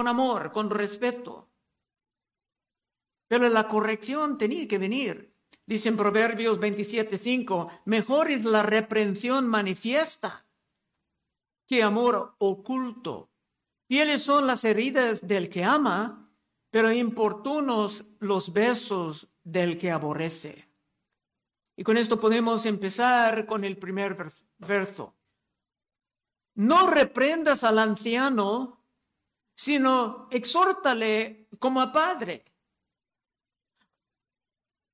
con amor, con respeto. Pero la corrección tenía que venir. Dice en Proverbios 27:5, mejor es la reprensión manifiesta que amor oculto. Fieles son las heridas del que ama, pero importunos los besos del que aborrece. Y con esto podemos empezar con el primer verso. No reprendas al anciano, sino exhórtale como a padre.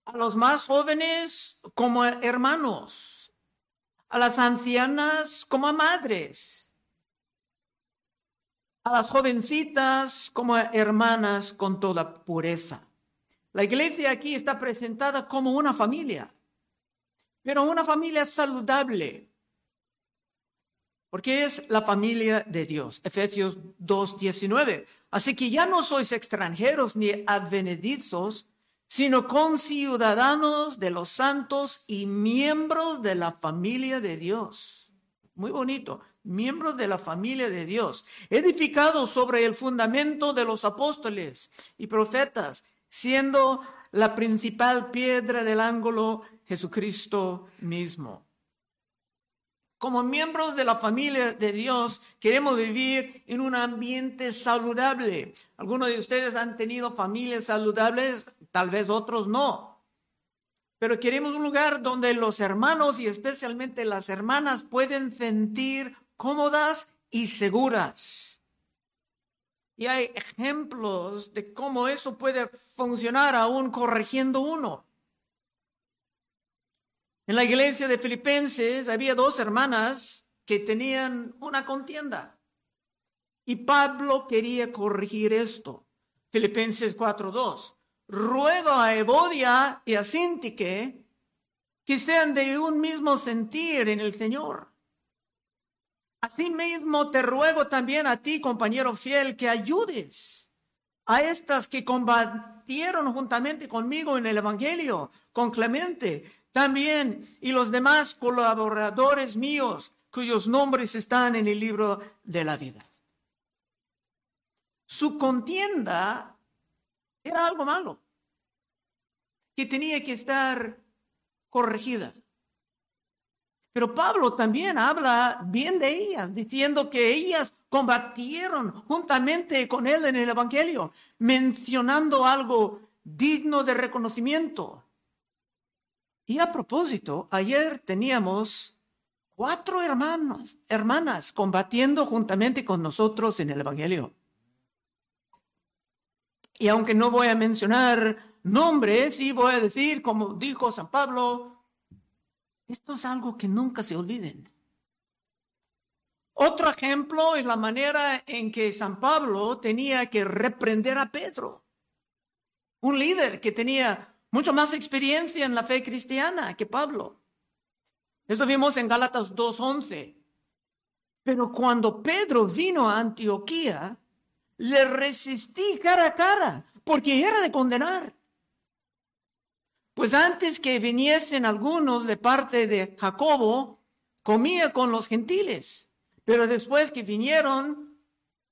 A los más jóvenes como hermanos. A las ancianas como a madres. A las jovencitas como hermanas con toda pureza. La iglesia aquí está presentada como una familia, pero una familia saludable, porque es la familia de Dios. Efesios 2.19. Así que ya no sois extranjeros ni advenedizos, sino conciudadanos de los santos y miembros de la familia de Dios. Muy bonito, miembros de la familia de Dios, edificados sobre el fundamento de los apóstoles y profetas, siendo la principal piedra del ángulo Jesucristo mismo. Como miembros de la familia de Dios, queremos vivir en un ambiente saludable. Algunos de ustedes han tenido familias saludables, tal vez otros no. Pero queremos un lugar donde los hermanos y especialmente las hermanas pueden sentir cómodas y seguras. Y hay ejemplos de cómo eso puede funcionar aún corrigiendo uno. En la iglesia de Filipenses había dos hermanas que tenían una contienda. Y Pablo quería corregir esto. Filipenses 4.2. Ruego a Evodia y a Sintique que sean de un mismo sentir en el Señor. Asimismo te ruego también a ti, compañero fiel, que ayudes a estas que combatieron juntamente conmigo en el Evangelio, con Clemente, también y los demás colaboradores míos cuyos nombres están en el libro de la vida. Su contienda era algo malo, que tenía que estar corregida. Pero Pablo también habla bien de ellas, diciendo que ellas combatieron juntamente con él en el Evangelio, mencionando algo digno de reconocimiento. Y a propósito, ayer teníamos cuatro hermanos, hermanas combatiendo juntamente con nosotros en el Evangelio. Y aunque no voy a mencionar nombres, sí voy a decir, como dijo San Pablo, esto es algo que nunca se olviden. Otro ejemplo es la manera en que San Pablo tenía que reprender a Pedro, un líder que tenía mucho más experiencia en la fe cristiana que Pablo. Eso vimos en Gálatas 2.11. Pero cuando Pedro vino a Antioquía, le resistí cara a cara, porque era de condenar. Pues antes que viniesen algunos de parte de Jacobo, comía con los gentiles. Pero después que vinieron,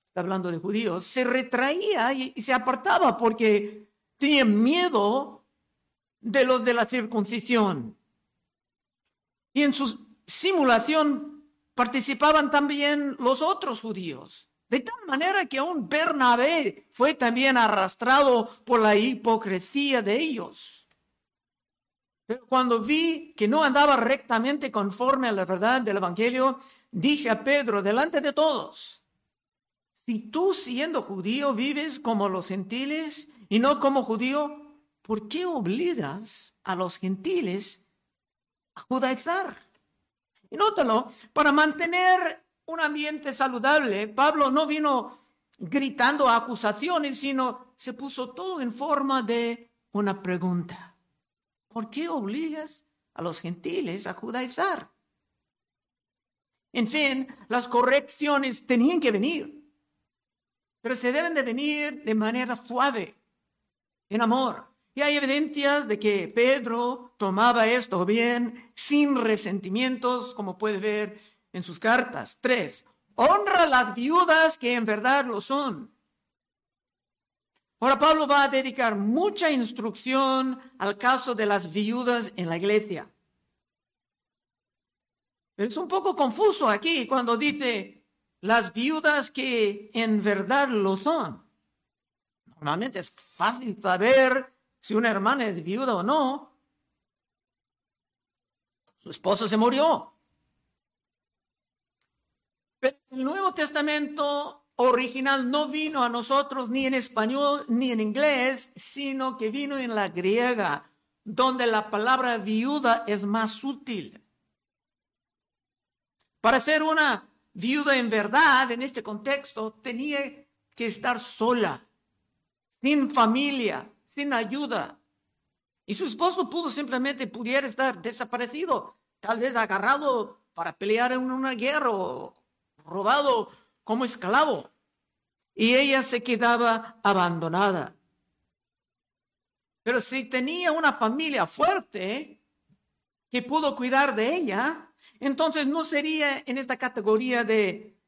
está hablando de judíos, se retraía y, se apartaba porque tenía miedo de los de la circuncisión. Y en su simulación participaban también los otros judíos. De tal manera que aún Bernabé fue también arrastrado por la hipocresía de ellos. Pero cuando vi que no andaba rectamente conforme a la verdad del Evangelio, dije a Pedro delante de todos, si tú siendo judío vives como los gentiles y no como judío, ¿por qué obligas a los gentiles a judaizar? Y nótalo, para mantener un ambiente saludable, Pablo no vino gritando acusaciones, sino se puso todo en forma de una pregunta. ¿Por qué obligas a los gentiles a judaizar? En fin, las correcciones tenían que venir, pero se deben de venir de manera suave, en amor. Y hay evidencias de que Pedro tomaba esto bien, sin resentimientos, como puede ver en sus cartas. Tres, honra a las viudas que en verdad lo son. Ahora Pablo va a dedicar mucha instrucción al caso de las viudas en la iglesia. Es un poco confuso aquí cuando dice las viudas que en verdad lo son. Normalmente es fácil saber si una hermana es viuda o no. Su esposo se murió. Pero el Nuevo Testamento original no vino a nosotros ni en español ni en inglés, sino que vino en la griega, donde la palabra viuda es más útil. Para ser una viuda en verdad, en este contexto, tenía que estar sola, sin familia, sin ayuda. Y su esposo pudo simplemente, pudiera estar desaparecido, tal vez agarrado para pelear en una guerra o robado como esclavo. Y ella se quedaba abandonada. Pero si tenía una familia fuerte que pudo cuidar de ella, entonces no sería en esta categoría de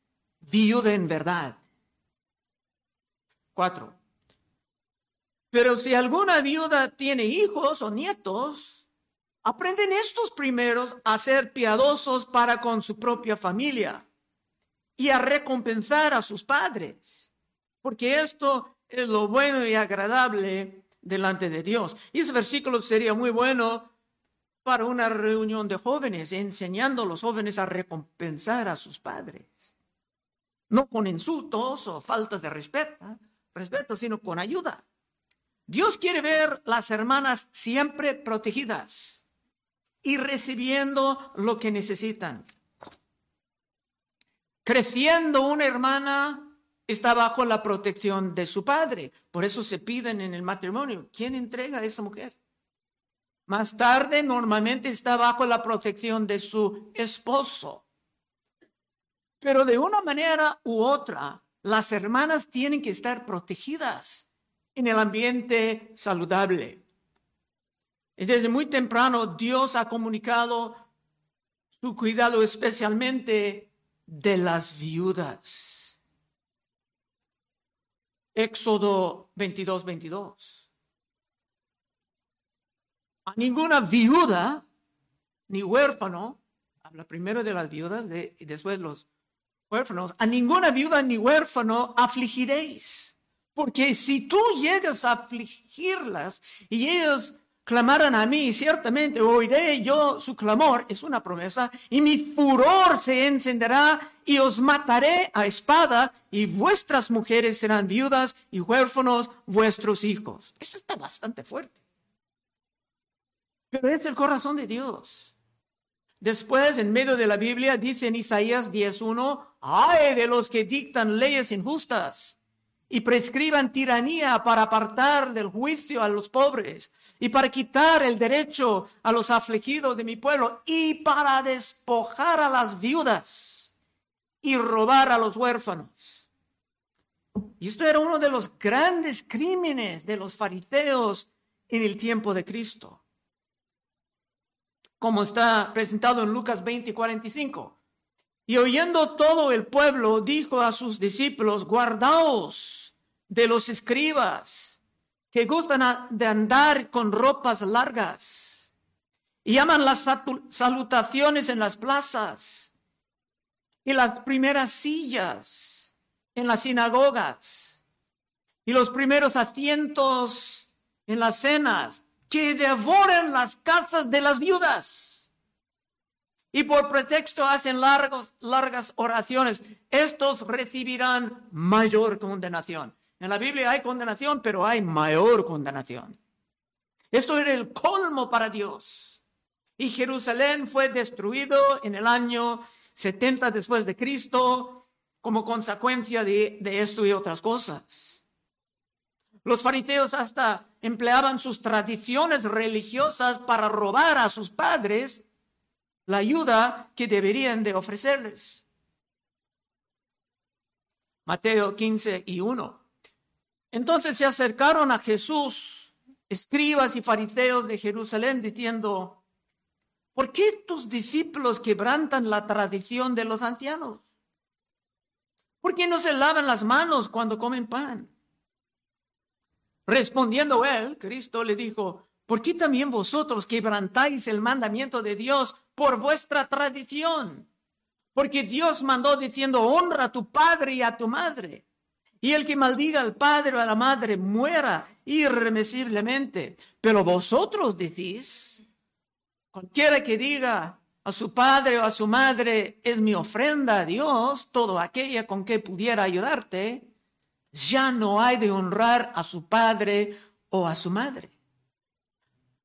viuda en verdad. Cuatro. Pero si alguna viuda tiene hijos o nietos, aprenden estos primeros a ser piadosos para con su propia familia y a recompensar a sus padres, porque esto es lo bueno y agradable delante de Dios. Y ese versículo sería muy bueno para una reunión de jóvenes, enseñando a los jóvenes a recompensar a sus padres. No con insultos o falta de respeto, respeto, sino con ayuda. Dios quiere ver las hermanas siempre protegidas y recibiendo lo que necesitan. Creciendo una hermana está bajo la protección de su padre. Por eso se piden en el matrimonio, ¿quién entrega a esa mujer? Más tarde normalmente está bajo la protección de su esposo. Pero de una manera u otra, las hermanas tienen que estar protegidas en el ambiente saludable. desde muy temprano Dios ha comunicado su cuidado especialmente de las viudas. Éxodo 22, 22 a ninguna viuda ni huérfano, habla primero de las viudas y después los huérfanos, a ninguna viuda ni huérfano afligiréis. Porque si tú llegas a afligirlas y ellos clamaran a mí, ciertamente oiré yo su clamor, es una promesa, y mi furor se encenderá y os mataré a espada, y vuestras mujeres serán viudas y huérfanos vuestros hijos. Esto está bastante fuerte. Pero es el corazón de Dios. Después, en medio de la Biblia, dice en Isaías 10.1, ay de los que dictan leyes injustas y prescriban tiranía para apartar del juicio a los pobres y para quitar el derecho a los afligidos de mi pueblo y para despojar a las viudas y robar a los huérfanos. Y esto era uno de los grandes crímenes de los fariseos en el tiempo de Cristo como está presentado en Lucas 20 y 45. Y oyendo todo el pueblo, dijo a sus discípulos, guardaos de los escribas que gustan de andar con ropas largas y llaman las salutaciones en las plazas y las primeras sillas en las sinagogas y los primeros asientos en las cenas que devoren las casas de las viudas. Y por pretexto hacen largos, largas oraciones. Estos recibirán mayor condenación. En la Biblia hay condenación, pero hay mayor condenación. Esto era el colmo para Dios. Y Jerusalén fue destruido en el año 70 después de Cristo como consecuencia de, de esto y otras cosas. Los fariseos hasta empleaban sus tradiciones religiosas para robar a sus padres la ayuda que deberían de ofrecerles. Mateo 15 y 1. Entonces se acercaron a Jesús, escribas y fariseos de Jerusalén, diciendo, ¿por qué tus discípulos quebrantan la tradición de los ancianos? ¿Por qué no se lavan las manos cuando comen pan? Respondiendo él, Cristo le dijo, ¿por qué también vosotros quebrantáis el mandamiento de Dios por vuestra tradición? Porque Dios mandó diciendo, honra a tu padre y a tu madre. Y el que maldiga al padre o a la madre muera irremisiblemente. Pero vosotros decís, cualquiera que diga a su padre o a su madre es mi ofrenda a Dios, todo aquella con que pudiera ayudarte, ya no hay de honrar a su padre o a su madre.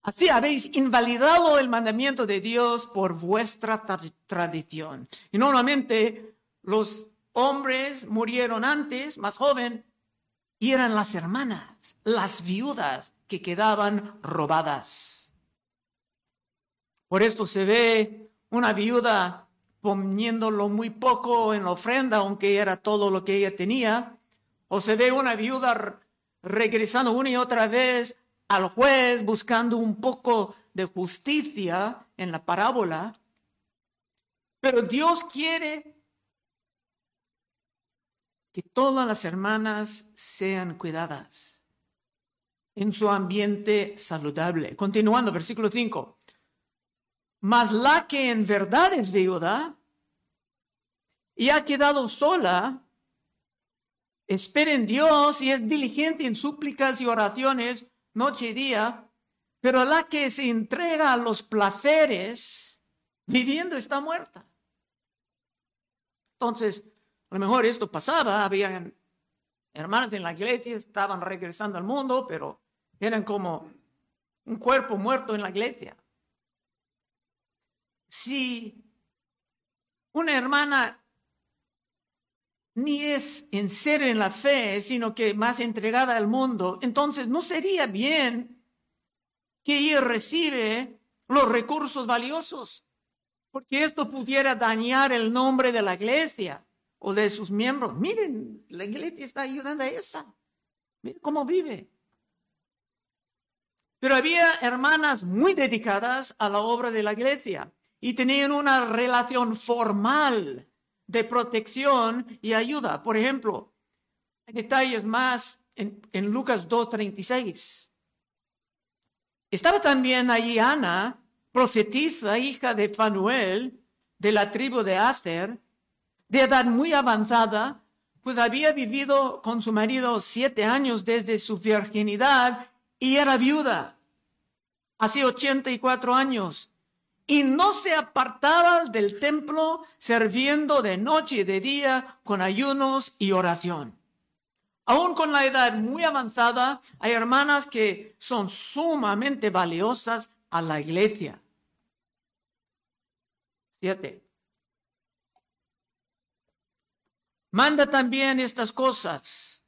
Así habéis invalidado el mandamiento de Dios por vuestra tradición. Y normalmente los hombres murieron antes, más joven, y eran las hermanas, las viudas que quedaban robadas. Por esto se ve una viuda poniéndolo muy poco en la ofrenda, aunque era todo lo que ella tenía, o se ve una viuda regresando una y otra vez al juez buscando un poco de justicia en la parábola. Pero Dios quiere que todas las hermanas sean cuidadas en su ambiente saludable. Continuando, versículo 5. Mas la que en verdad es viuda y ha quedado sola, espera en Dios y es diligente en súplicas y oraciones noche y día, pero la que se entrega a los placeres viviendo está muerta. Entonces, a lo mejor esto pasaba, habían hermanas en la iglesia, estaban regresando al mundo, pero eran como un cuerpo muerto en la iglesia. Si una hermana ni es en ser en la fe, sino que más entregada al mundo, entonces no sería bien que ella recibe los recursos valiosos, porque esto pudiera dañar el nombre de la iglesia o de sus miembros. Miren, la iglesia está ayudando a esa. Miren cómo vive. Pero había hermanas muy dedicadas a la obra de la iglesia y tenían una relación formal de protección y ayuda. Por ejemplo, hay detalles más en, Lucas 2.36. Estaba también allí Ana, profetisa, hija de Fanuel, de la tribu de Aster, de edad muy avanzada, pues había vivido con su marido siete años desde su virginidad y era viuda. Hace 84 años y no se apartaba del templo sirviendo de noche y de día con ayunos y oración. Aún con la edad muy avanzada, hay hermanas que son sumamente valiosas a la iglesia. Siete. Manda también estas cosas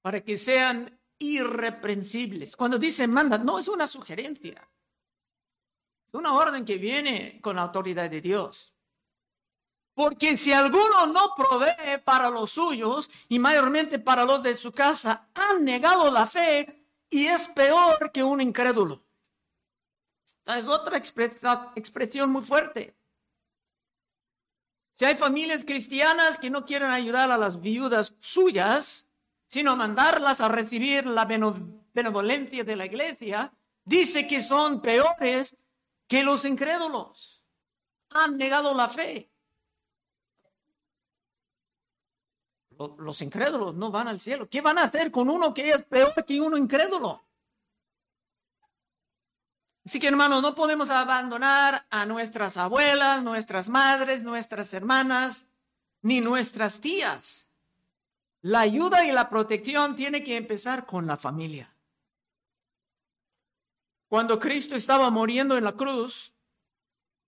para que sean irreprensibles. Cuando dice manda, no es una sugerencia una orden que viene con la autoridad de Dios. Porque si alguno no provee para los suyos y mayormente para los de su casa, han negado la fe y es peor que un incrédulo. Esta es otra expresión muy fuerte. Si hay familias cristianas que no quieren ayudar a las viudas suyas, sino mandarlas a recibir la benevolencia de la iglesia, dice que son peores que los incrédulos han negado la fe. Los incrédulos no van al cielo. ¿Qué van a hacer con uno que es peor que uno incrédulo? Así que hermanos, no podemos abandonar a nuestras abuelas, nuestras madres, nuestras hermanas, ni nuestras tías. La ayuda y la protección tiene que empezar con la familia. Cuando Cristo estaba muriendo en la cruz,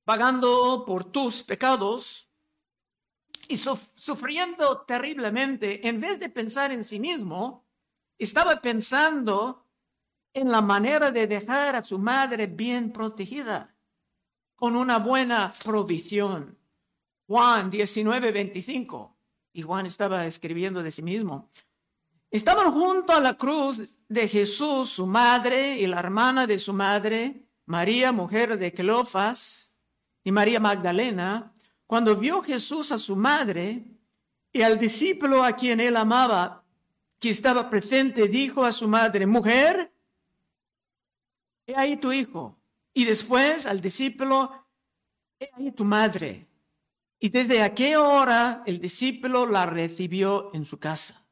pagando por tus pecados y sufriendo terriblemente, en vez de pensar en sí mismo, estaba pensando en la manera de dejar a su madre bien protegida, con una buena provisión. Juan 19, 25. Y Juan estaba escribiendo de sí mismo. Estaban junto a la cruz de Jesús, su madre y la hermana de su madre, María, mujer de Cleofas, y María Magdalena, cuando vio Jesús a su madre y al discípulo a quien él amaba que estaba presente dijo a su madre, mujer, he ahí tu hijo. Y después al discípulo, he ahí tu madre. Y desde aquella hora el discípulo la recibió en su casa.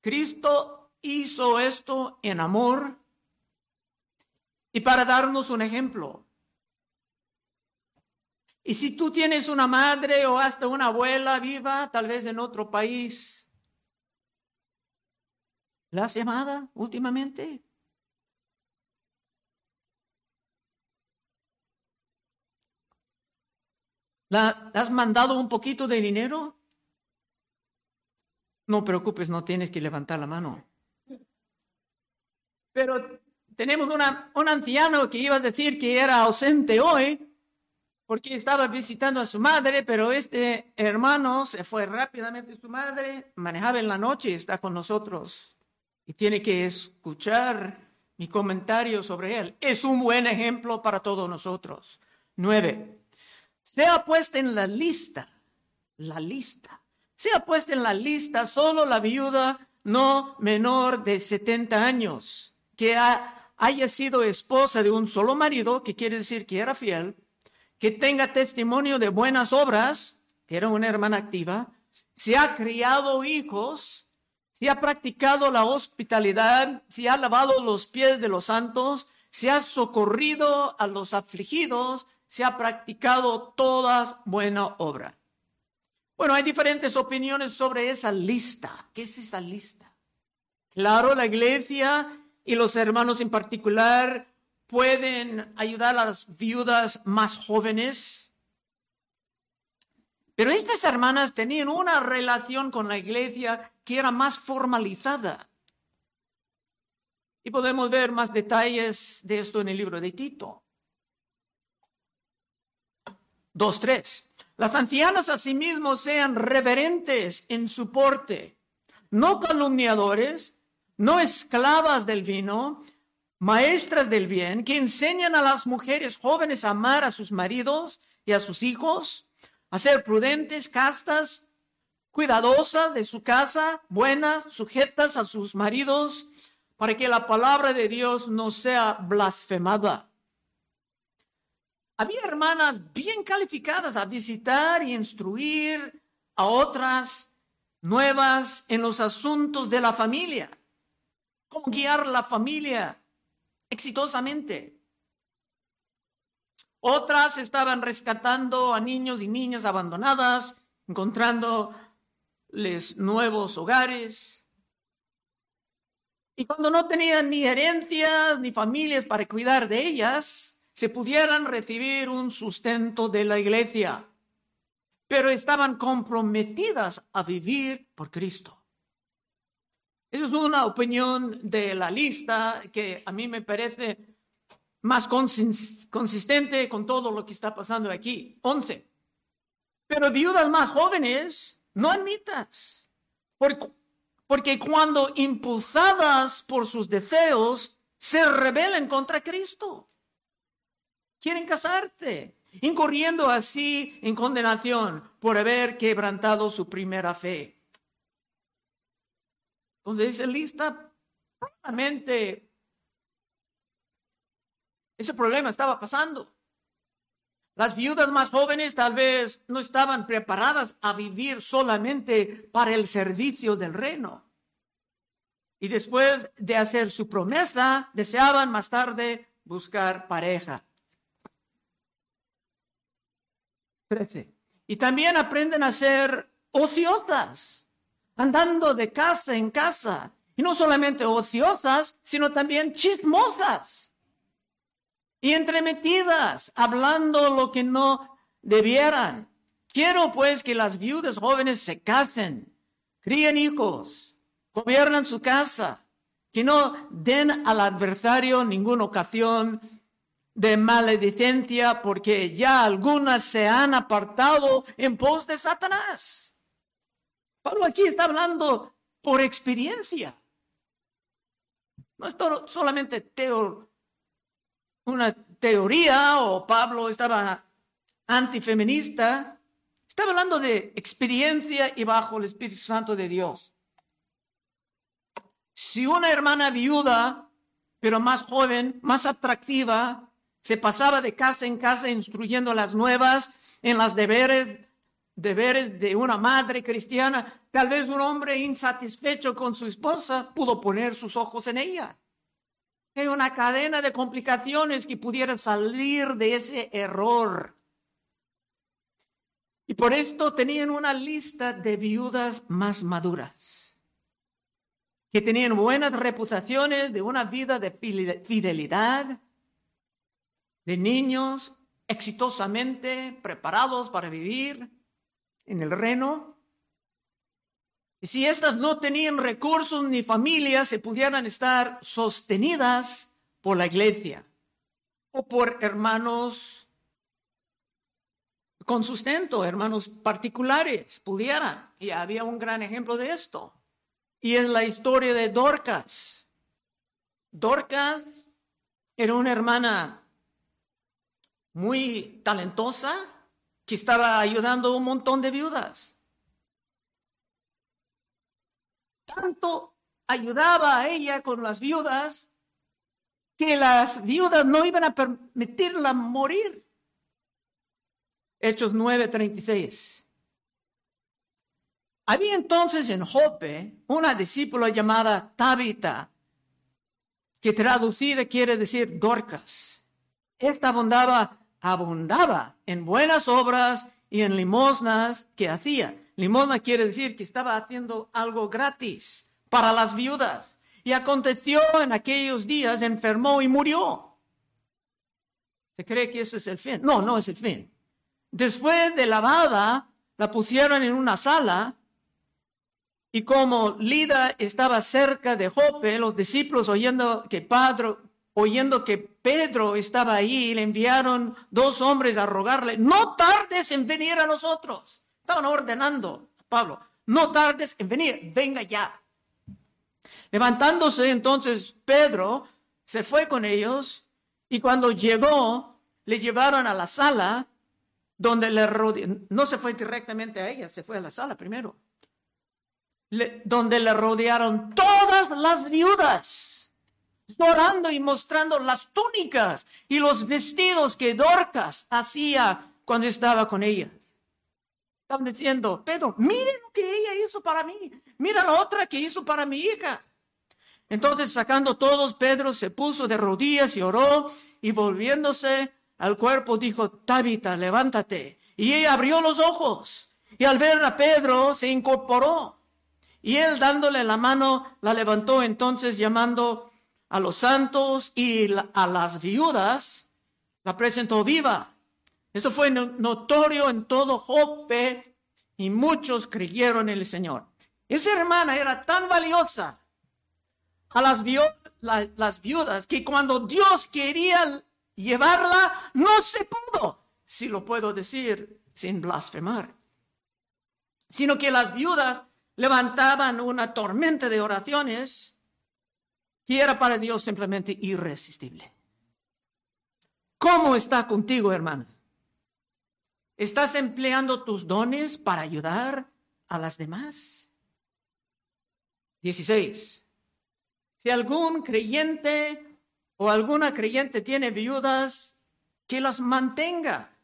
Cristo hizo esto en amor y para darnos un ejemplo. Y si tú tienes una madre o hasta una abuela viva, tal vez en otro país, ¿la has llamada últimamente? ¿La has mandado un poquito de dinero? No preocupes, no tienes que levantar la mano. Pero tenemos un anciano que iba a decir que era ausente hoy porque estaba visitando a su madre, pero este hermano se fue rápidamente a su madre, manejaba en la noche y está con nosotros. Y tiene que escuchar mi comentario sobre él. Es un buen ejemplo para todos nosotros. Nueve. Sea puesta en la lista, la lista. Sea puesta en la lista solo la viuda no menor de 70 años, que haya sido esposa de un solo marido, que quiere decir que era fiel, que tenga testimonio de buenas obras, era una hermana activa, si ha criado hijos, si ha practicado la hospitalidad, si ha lavado los pies de los santos, si ha socorrido a los afligidos, si ha practicado todas buena obra. Bueno, hay diferentes opiniones sobre esa lista. ¿Qué es esa lista? Claro, la iglesia y los hermanos en particular pueden ayudar a las viudas más jóvenes. Pero estas hermanas tenían una relación con la iglesia que era más formalizada. Y podemos ver más detalles de esto en el libro de Tito. 2.3. Las ancianas asimismo sean reverentes en su porte, no calumniadores, no esclavas del vino, maestras del bien, que enseñan a las mujeres jóvenes a amar a sus maridos y a sus hijos, a ser prudentes, castas, cuidadosas de su casa, buenas, sujetas a sus maridos, para que la palabra de Dios no sea blasfemada. Había hermanas bien calificadas a visitar y instruir a otras nuevas en los asuntos de la familia, cómo guiar la familia, exitosamente. Otras estaban rescatando a niños y niñas abandonadas, encontrándoles nuevos hogares. Y cuando no tenían ni herencias ni familias para cuidar de ellas, se pudieran recibir un sustento de la iglesia, pero estaban comprometidas a vivir por Cristo. Esa es una opinión de la lista que a mí me parece más consistente con todo lo que está pasando aquí. Once. Pero viudas más jóvenes, no admitas. Porque, cuando impulsadas por sus deseos, se rebelen contra Cristo. Quieren casarse, incurriendo así en condenación por haber quebrantado su primera fe. Entonces dice lista, probablemente ese problema estaba pasando. Las viudas más jóvenes tal vez no estaban preparadas a vivir solamente para el servicio del reino. Y después de hacer su promesa, deseaban más tarde buscar pareja. 13. Y también aprenden a ser ociosas andando de casa en casa. Y no solamente ociosas, sino también chismosas. Y entremetidas, hablando lo que no debieran. Quiero pues que las viudas jóvenes se casen, críen hijos, gobiernan su casa, que no den al adversario ninguna ocasión de maledicencia, porque ya algunas se han apartado en pos de Satanás. Pablo aquí está hablando por experiencia. No es solamente una teoría o Pablo estaba antifeminista. Está Estaba hablando de experiencia y bajo el Espíritu Santo de Dios. Si una hermana viuda, pero más joven, más atractiva, se pasaba de casa en casa instruyendo las nuevas en las deberes, deberes de una madre cristiana, tal vez un hombre insatisfecho con su esposa pudo poner sus ojos en ella. Hay una cadena de complicaciones que pudieran salir de ese error. Y por esto tenían una lista de viudas más maduras, que tenían buenas reputaciones de una vida de fidelidad, de niños exitosamente preparados para vivir en el reino. Y si estas no tenían recursos ni familia, se pudieran estar sostenidas por la iglesia o por hermanos con sustento, hermanos particulares, pudieran. Y había un gran ejemplo de esto. Y es la historia de Dorcas. Dorcas era una hermana muy talentosa que estaba ayudando a un montón de viudas. Tanto ayudaba a ella con las viudas que las viudas no iban a permitirla morir. Hechos 9:36. Había entonces en Jope una discípula llamada Tabita, que traducida quiere decir Dorcas. Esta abundaba, abundaba en buenas obras y en limosnas que hacía. Limosna quiere decir que estaba haciendo algo gratis para las viudas. Y aconteció en aquellos días, enfermó y murió. ¿Se cree que eso es el fin? No, no es el fin. Después de lavada, la pusieron en una sala y como Lida estaba cerca de Jope, los discípulos oyendo que Pedro, oyendo que Pedro estaba ahí, le enviaron dos hombres a rogarle, no tardes en venir a nosotros. Estaban ordenando a Pablo, no tardes en venir, venga ya. Levantándose entonces Pedro se fue con ellos y cuando llegó le llevaron a la sala donde le rodearon, no se fue directamente a ella, se fue a la sala primero, donde le rodearon todas las viudas, llorando y mostrando las túnicas y los vestidos que Dorcas hacía cuando estaba con ellas. Estaban diciendo, Pedro, miren lo que ella hizo para mí, mira la otra que hizo para mi hija. Entonces, sacando todos, Pedro se puso de rodillas y oró y volviéndose al cuerpo dijo, Tabita, levántate. Y ella abrió los ojos. Y al ver a Pedro se incorporó. Y él dándole la mano la levantó entonces llamando a los santos y a las viudas, la presentó viva. Eso fue notorio en todo Jope y muchos creyeron en el Señor. Esa hermana era tan valiosa a las, las viudas que cuando Dios quería llevarla, no se pudo, si lo puedo decir sin blasfemar, sino que las viudas levantaban una tormenta de oraciones que era para Dios simplemente irresistible. ¿Cómo está contigo, hermano? ¿Estás empleando tus dones para ayudar a las demás? 16. Si algún creyente o alguna creyente tiene viudas, que las mantenga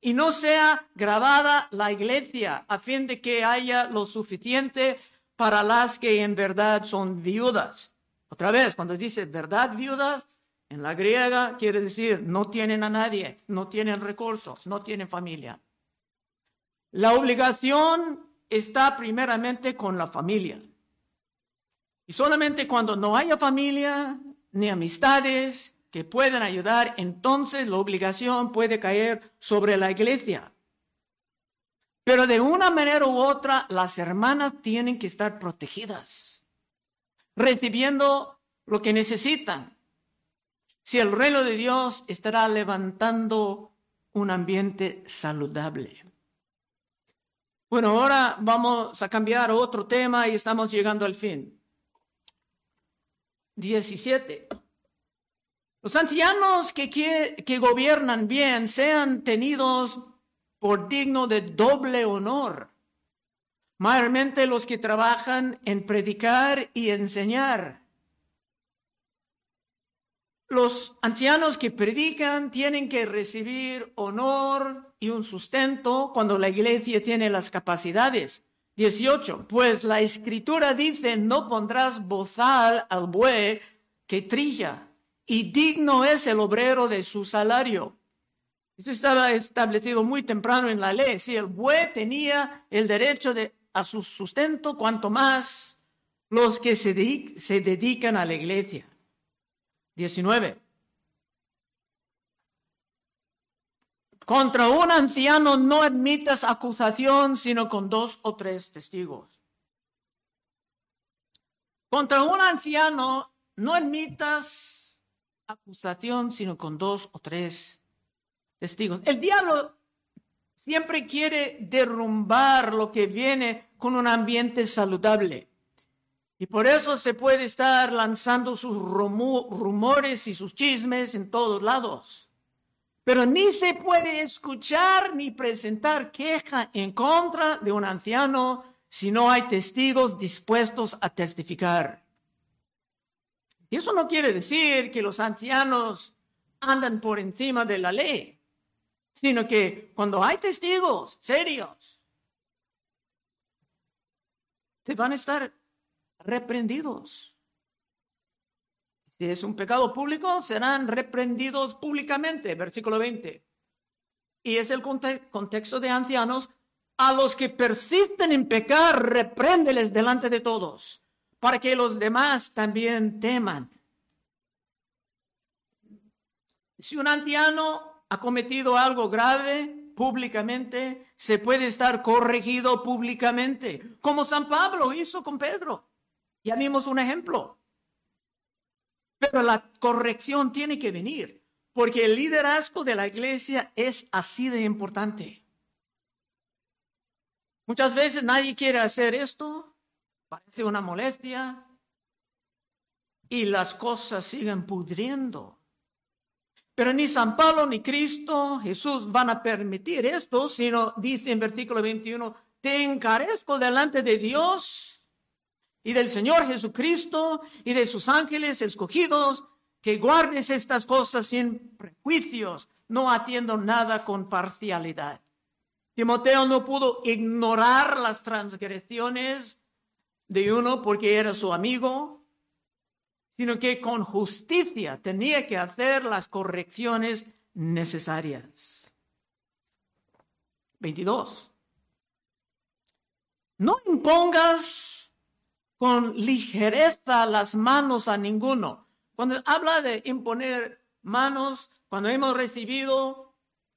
y no sea grabada la iglesia a fin de que haya lo suficiente para las que en verdad son viudas. Otra vez, cuando dice verdad viudas, en la griega quiere decir no tienen a nadie, no tienen recursos, no tienen familia. La obligación está primeramente con la familia. Y solamente cuando no haya familia, ni amistades que puedan ayudar, entonces la obligación puede caer sobre la iglesia. Pero de una manera u otra, las hermanas tienen que estar protegidas, recibiendo lo que necesitan. Si el reino de Dios estará levantando un ambiente saludable. Bueno, ahora vamos a cambiar otro tema y estamos llegando al fin. 17. Los ancianos que, que, gobiernan bien sean tenidos por digno de doble honor, mayormente los que trabajan en predicar y enseñar. Los ancianos que predican tienen que recibir honor y un sustento cuando la iglesia tiene las capacidades. 18. Pues la escritura dice, no pondrás bozal al buey que trilla, y digno es el obrero de su salario. Eso estaba establecido muy temprano en la ley. Si el buey tenía el derecho de, a su sustento, cuanto más los que se, se dedican a la iglesia. 19. Contra un anciano no admitas acusación sino con dos o tres testigos. Contra un anciano no admitas acusación sino con dos o tres testigos. El diablo siempre quiere derrumbar lo que viene con un ambiente saludable. Y por eso se puede estar lanzando sus rumores y sus chismes en todos lados. Pero ni se puede escuchar ni presentar queja en contra de un anciano si no hay testigos dispuestos a testificar. Y eso no quiere decir que los ancianos andan por encima de la ley, sino que cuando hay testigos serios, se van a estar reprendidos. Si es un pecado público, serán reprendidos públicamente, versículo 20. Y es el contexto de ancianos. A los que persisten en pecar, repréndeles delante de todos, para que los demás también teman. Si un anciano ha cometido algo grave públicamente, se puede estar corregido públicamente, como San Pablo hizo con Pedro. Ya vimos un ejemplo. Pero la corrección tiene que venir, porque el liderazgo de la iglesia es así de importante. Muchas veces nadie quiere hacer esto, parece una molestia, y las cosas siguen pudriendo. Pero ni San Pablo ni Cristo, Jesús van a permitir esto, sino dice en versículo 21, te encarezco delante de Dios y del Señor Jesucristo y de sus ángeles escogidos, que guardes estas cosas sin prejuicios, no haciendo nada con parcialidad. Timoteo no pudo ignorar las transgresiones de uno porque era su amigo, sino que con justicia tenía que hacer las correcciones necesarias. 22. No impongas con ligereza las manos a ninguno. Cuando habla de imponer manos, cuando hemos recibido,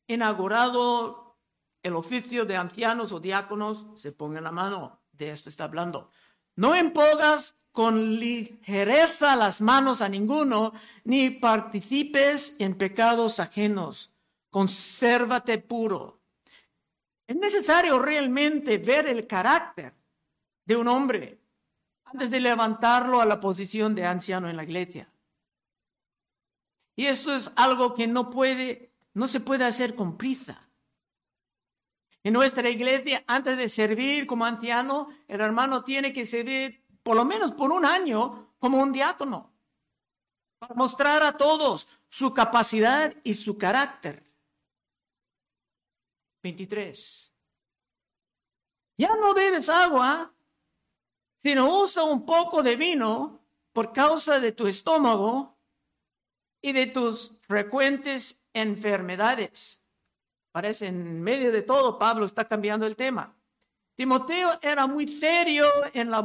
inaugurado el oficio de ancianos o diáconos, se ponga la mano. De esto está hablando. No impongas con ligereza las manos a ninguno, ni participes en pecados ajenos. Consérvate puro. Es necesario realmente ver el carácter de un hombre antes de levantarlo a la posición de anciano en la iglesia. Y eso es algo que no puede, no se puede hacer con prisa. En nuestra iglesia, antes de servir como anciano, el hermano tiene que servir por lo menos por un año como un diácono, para mostrar a todos su capacidad y su carácter. 23. Ya no bebes agua sino usa un poco de vino por causa de tu estómago y de tus frecuentes enfermedades. Parece en medio de todo, Pablo está cambiando el tema. Timoteo era muy serio en, la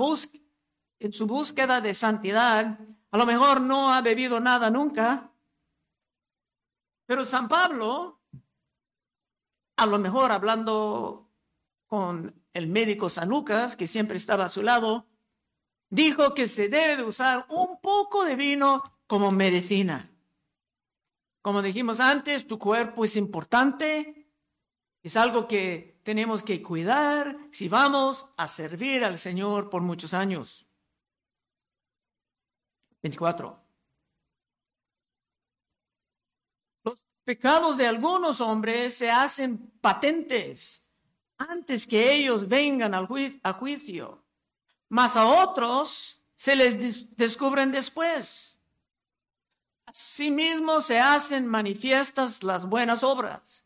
en su búsqueda de santidad. A lo mejor no ha bebido nada nunca. Pero San Pablo, a lo mejor hablando con el médico San Lucas, que siempre estaba a su lado, dijo que se debe de usar un poco de vino como medicina. Como dijimos antes, tu cuerpo es importante, es algo que tenemos que cuidar si vamos a servir al Señor por muchos años. 24. Los pecados de algunos hombres se hacen patentes antes que ellos vengan al a juicio, mas a otros se les descubren después. Asimismo se hacen manifiestas las buenas obras,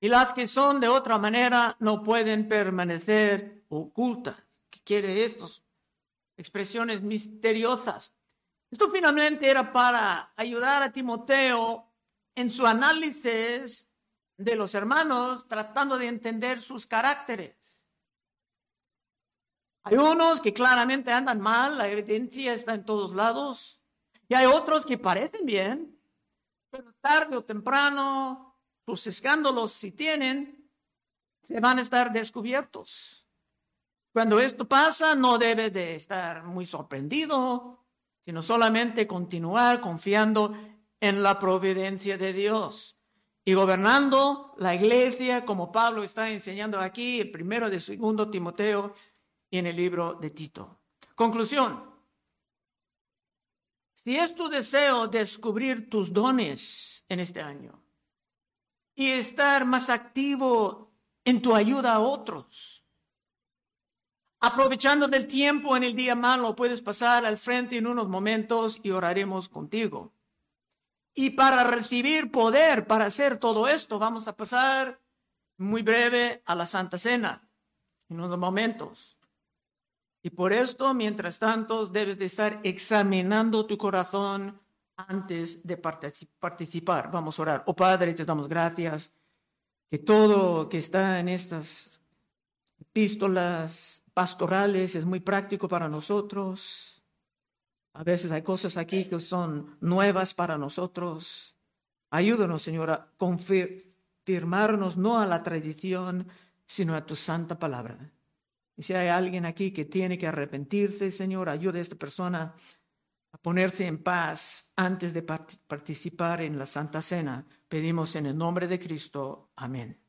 y las que son de otra manera no pueden permanecer ocultas. ¿Qué quiere esto? Expresiones misteriosas. Esto finalmente era para ayudar a Timoteo en su análisis de los hermanos, tratando de entender sus caracteres. Hay unos que claramente andan mal, la evidencia está en todos lados, y hay otros que parecen bien, pero tarde o temprano, sus escándalos, si tienen, se van a estar descubiertos. Cuando esto pasa, no debe de estar muy sorprendido, sino solamente continuar confiando en la providencia de Dios y gobernando la iglesia como Pablo está enseñando aquí, el primero de segundo Timoteo y en el libro de Tito. Conclusión. Si es tu deseo descubrir tus dones en este año y estar más activo en tu ayuda a otros, Aprovechando del tiempo en el día malo, puedes pasar al frente en unos momentos y oraremos contigo. Y para recibir poder para hacer todo esto, vamos a pasar muy breve a la Santa Cena en unos momentos. Y por esto, mientras tanto, debes de estar examinando tu corazón antes de participar. Vamos a orar. Oh Padre, te damos gracias que todo que está en estas epístolas pastorales, es muy práctico para nosotros. A veces hay cosas aquí que son nuevas para nosotros. Ayúdanos, Señor, a confirmarnos no a la tradición, sino a tu santa palabra. Y si hay alguien aquí que tiene que arrepentirse, Señor, ayude a esta persona a ponerse en paz antes de participar en la Santa Cena. Pedimos en el nombre de Cristo. Amén.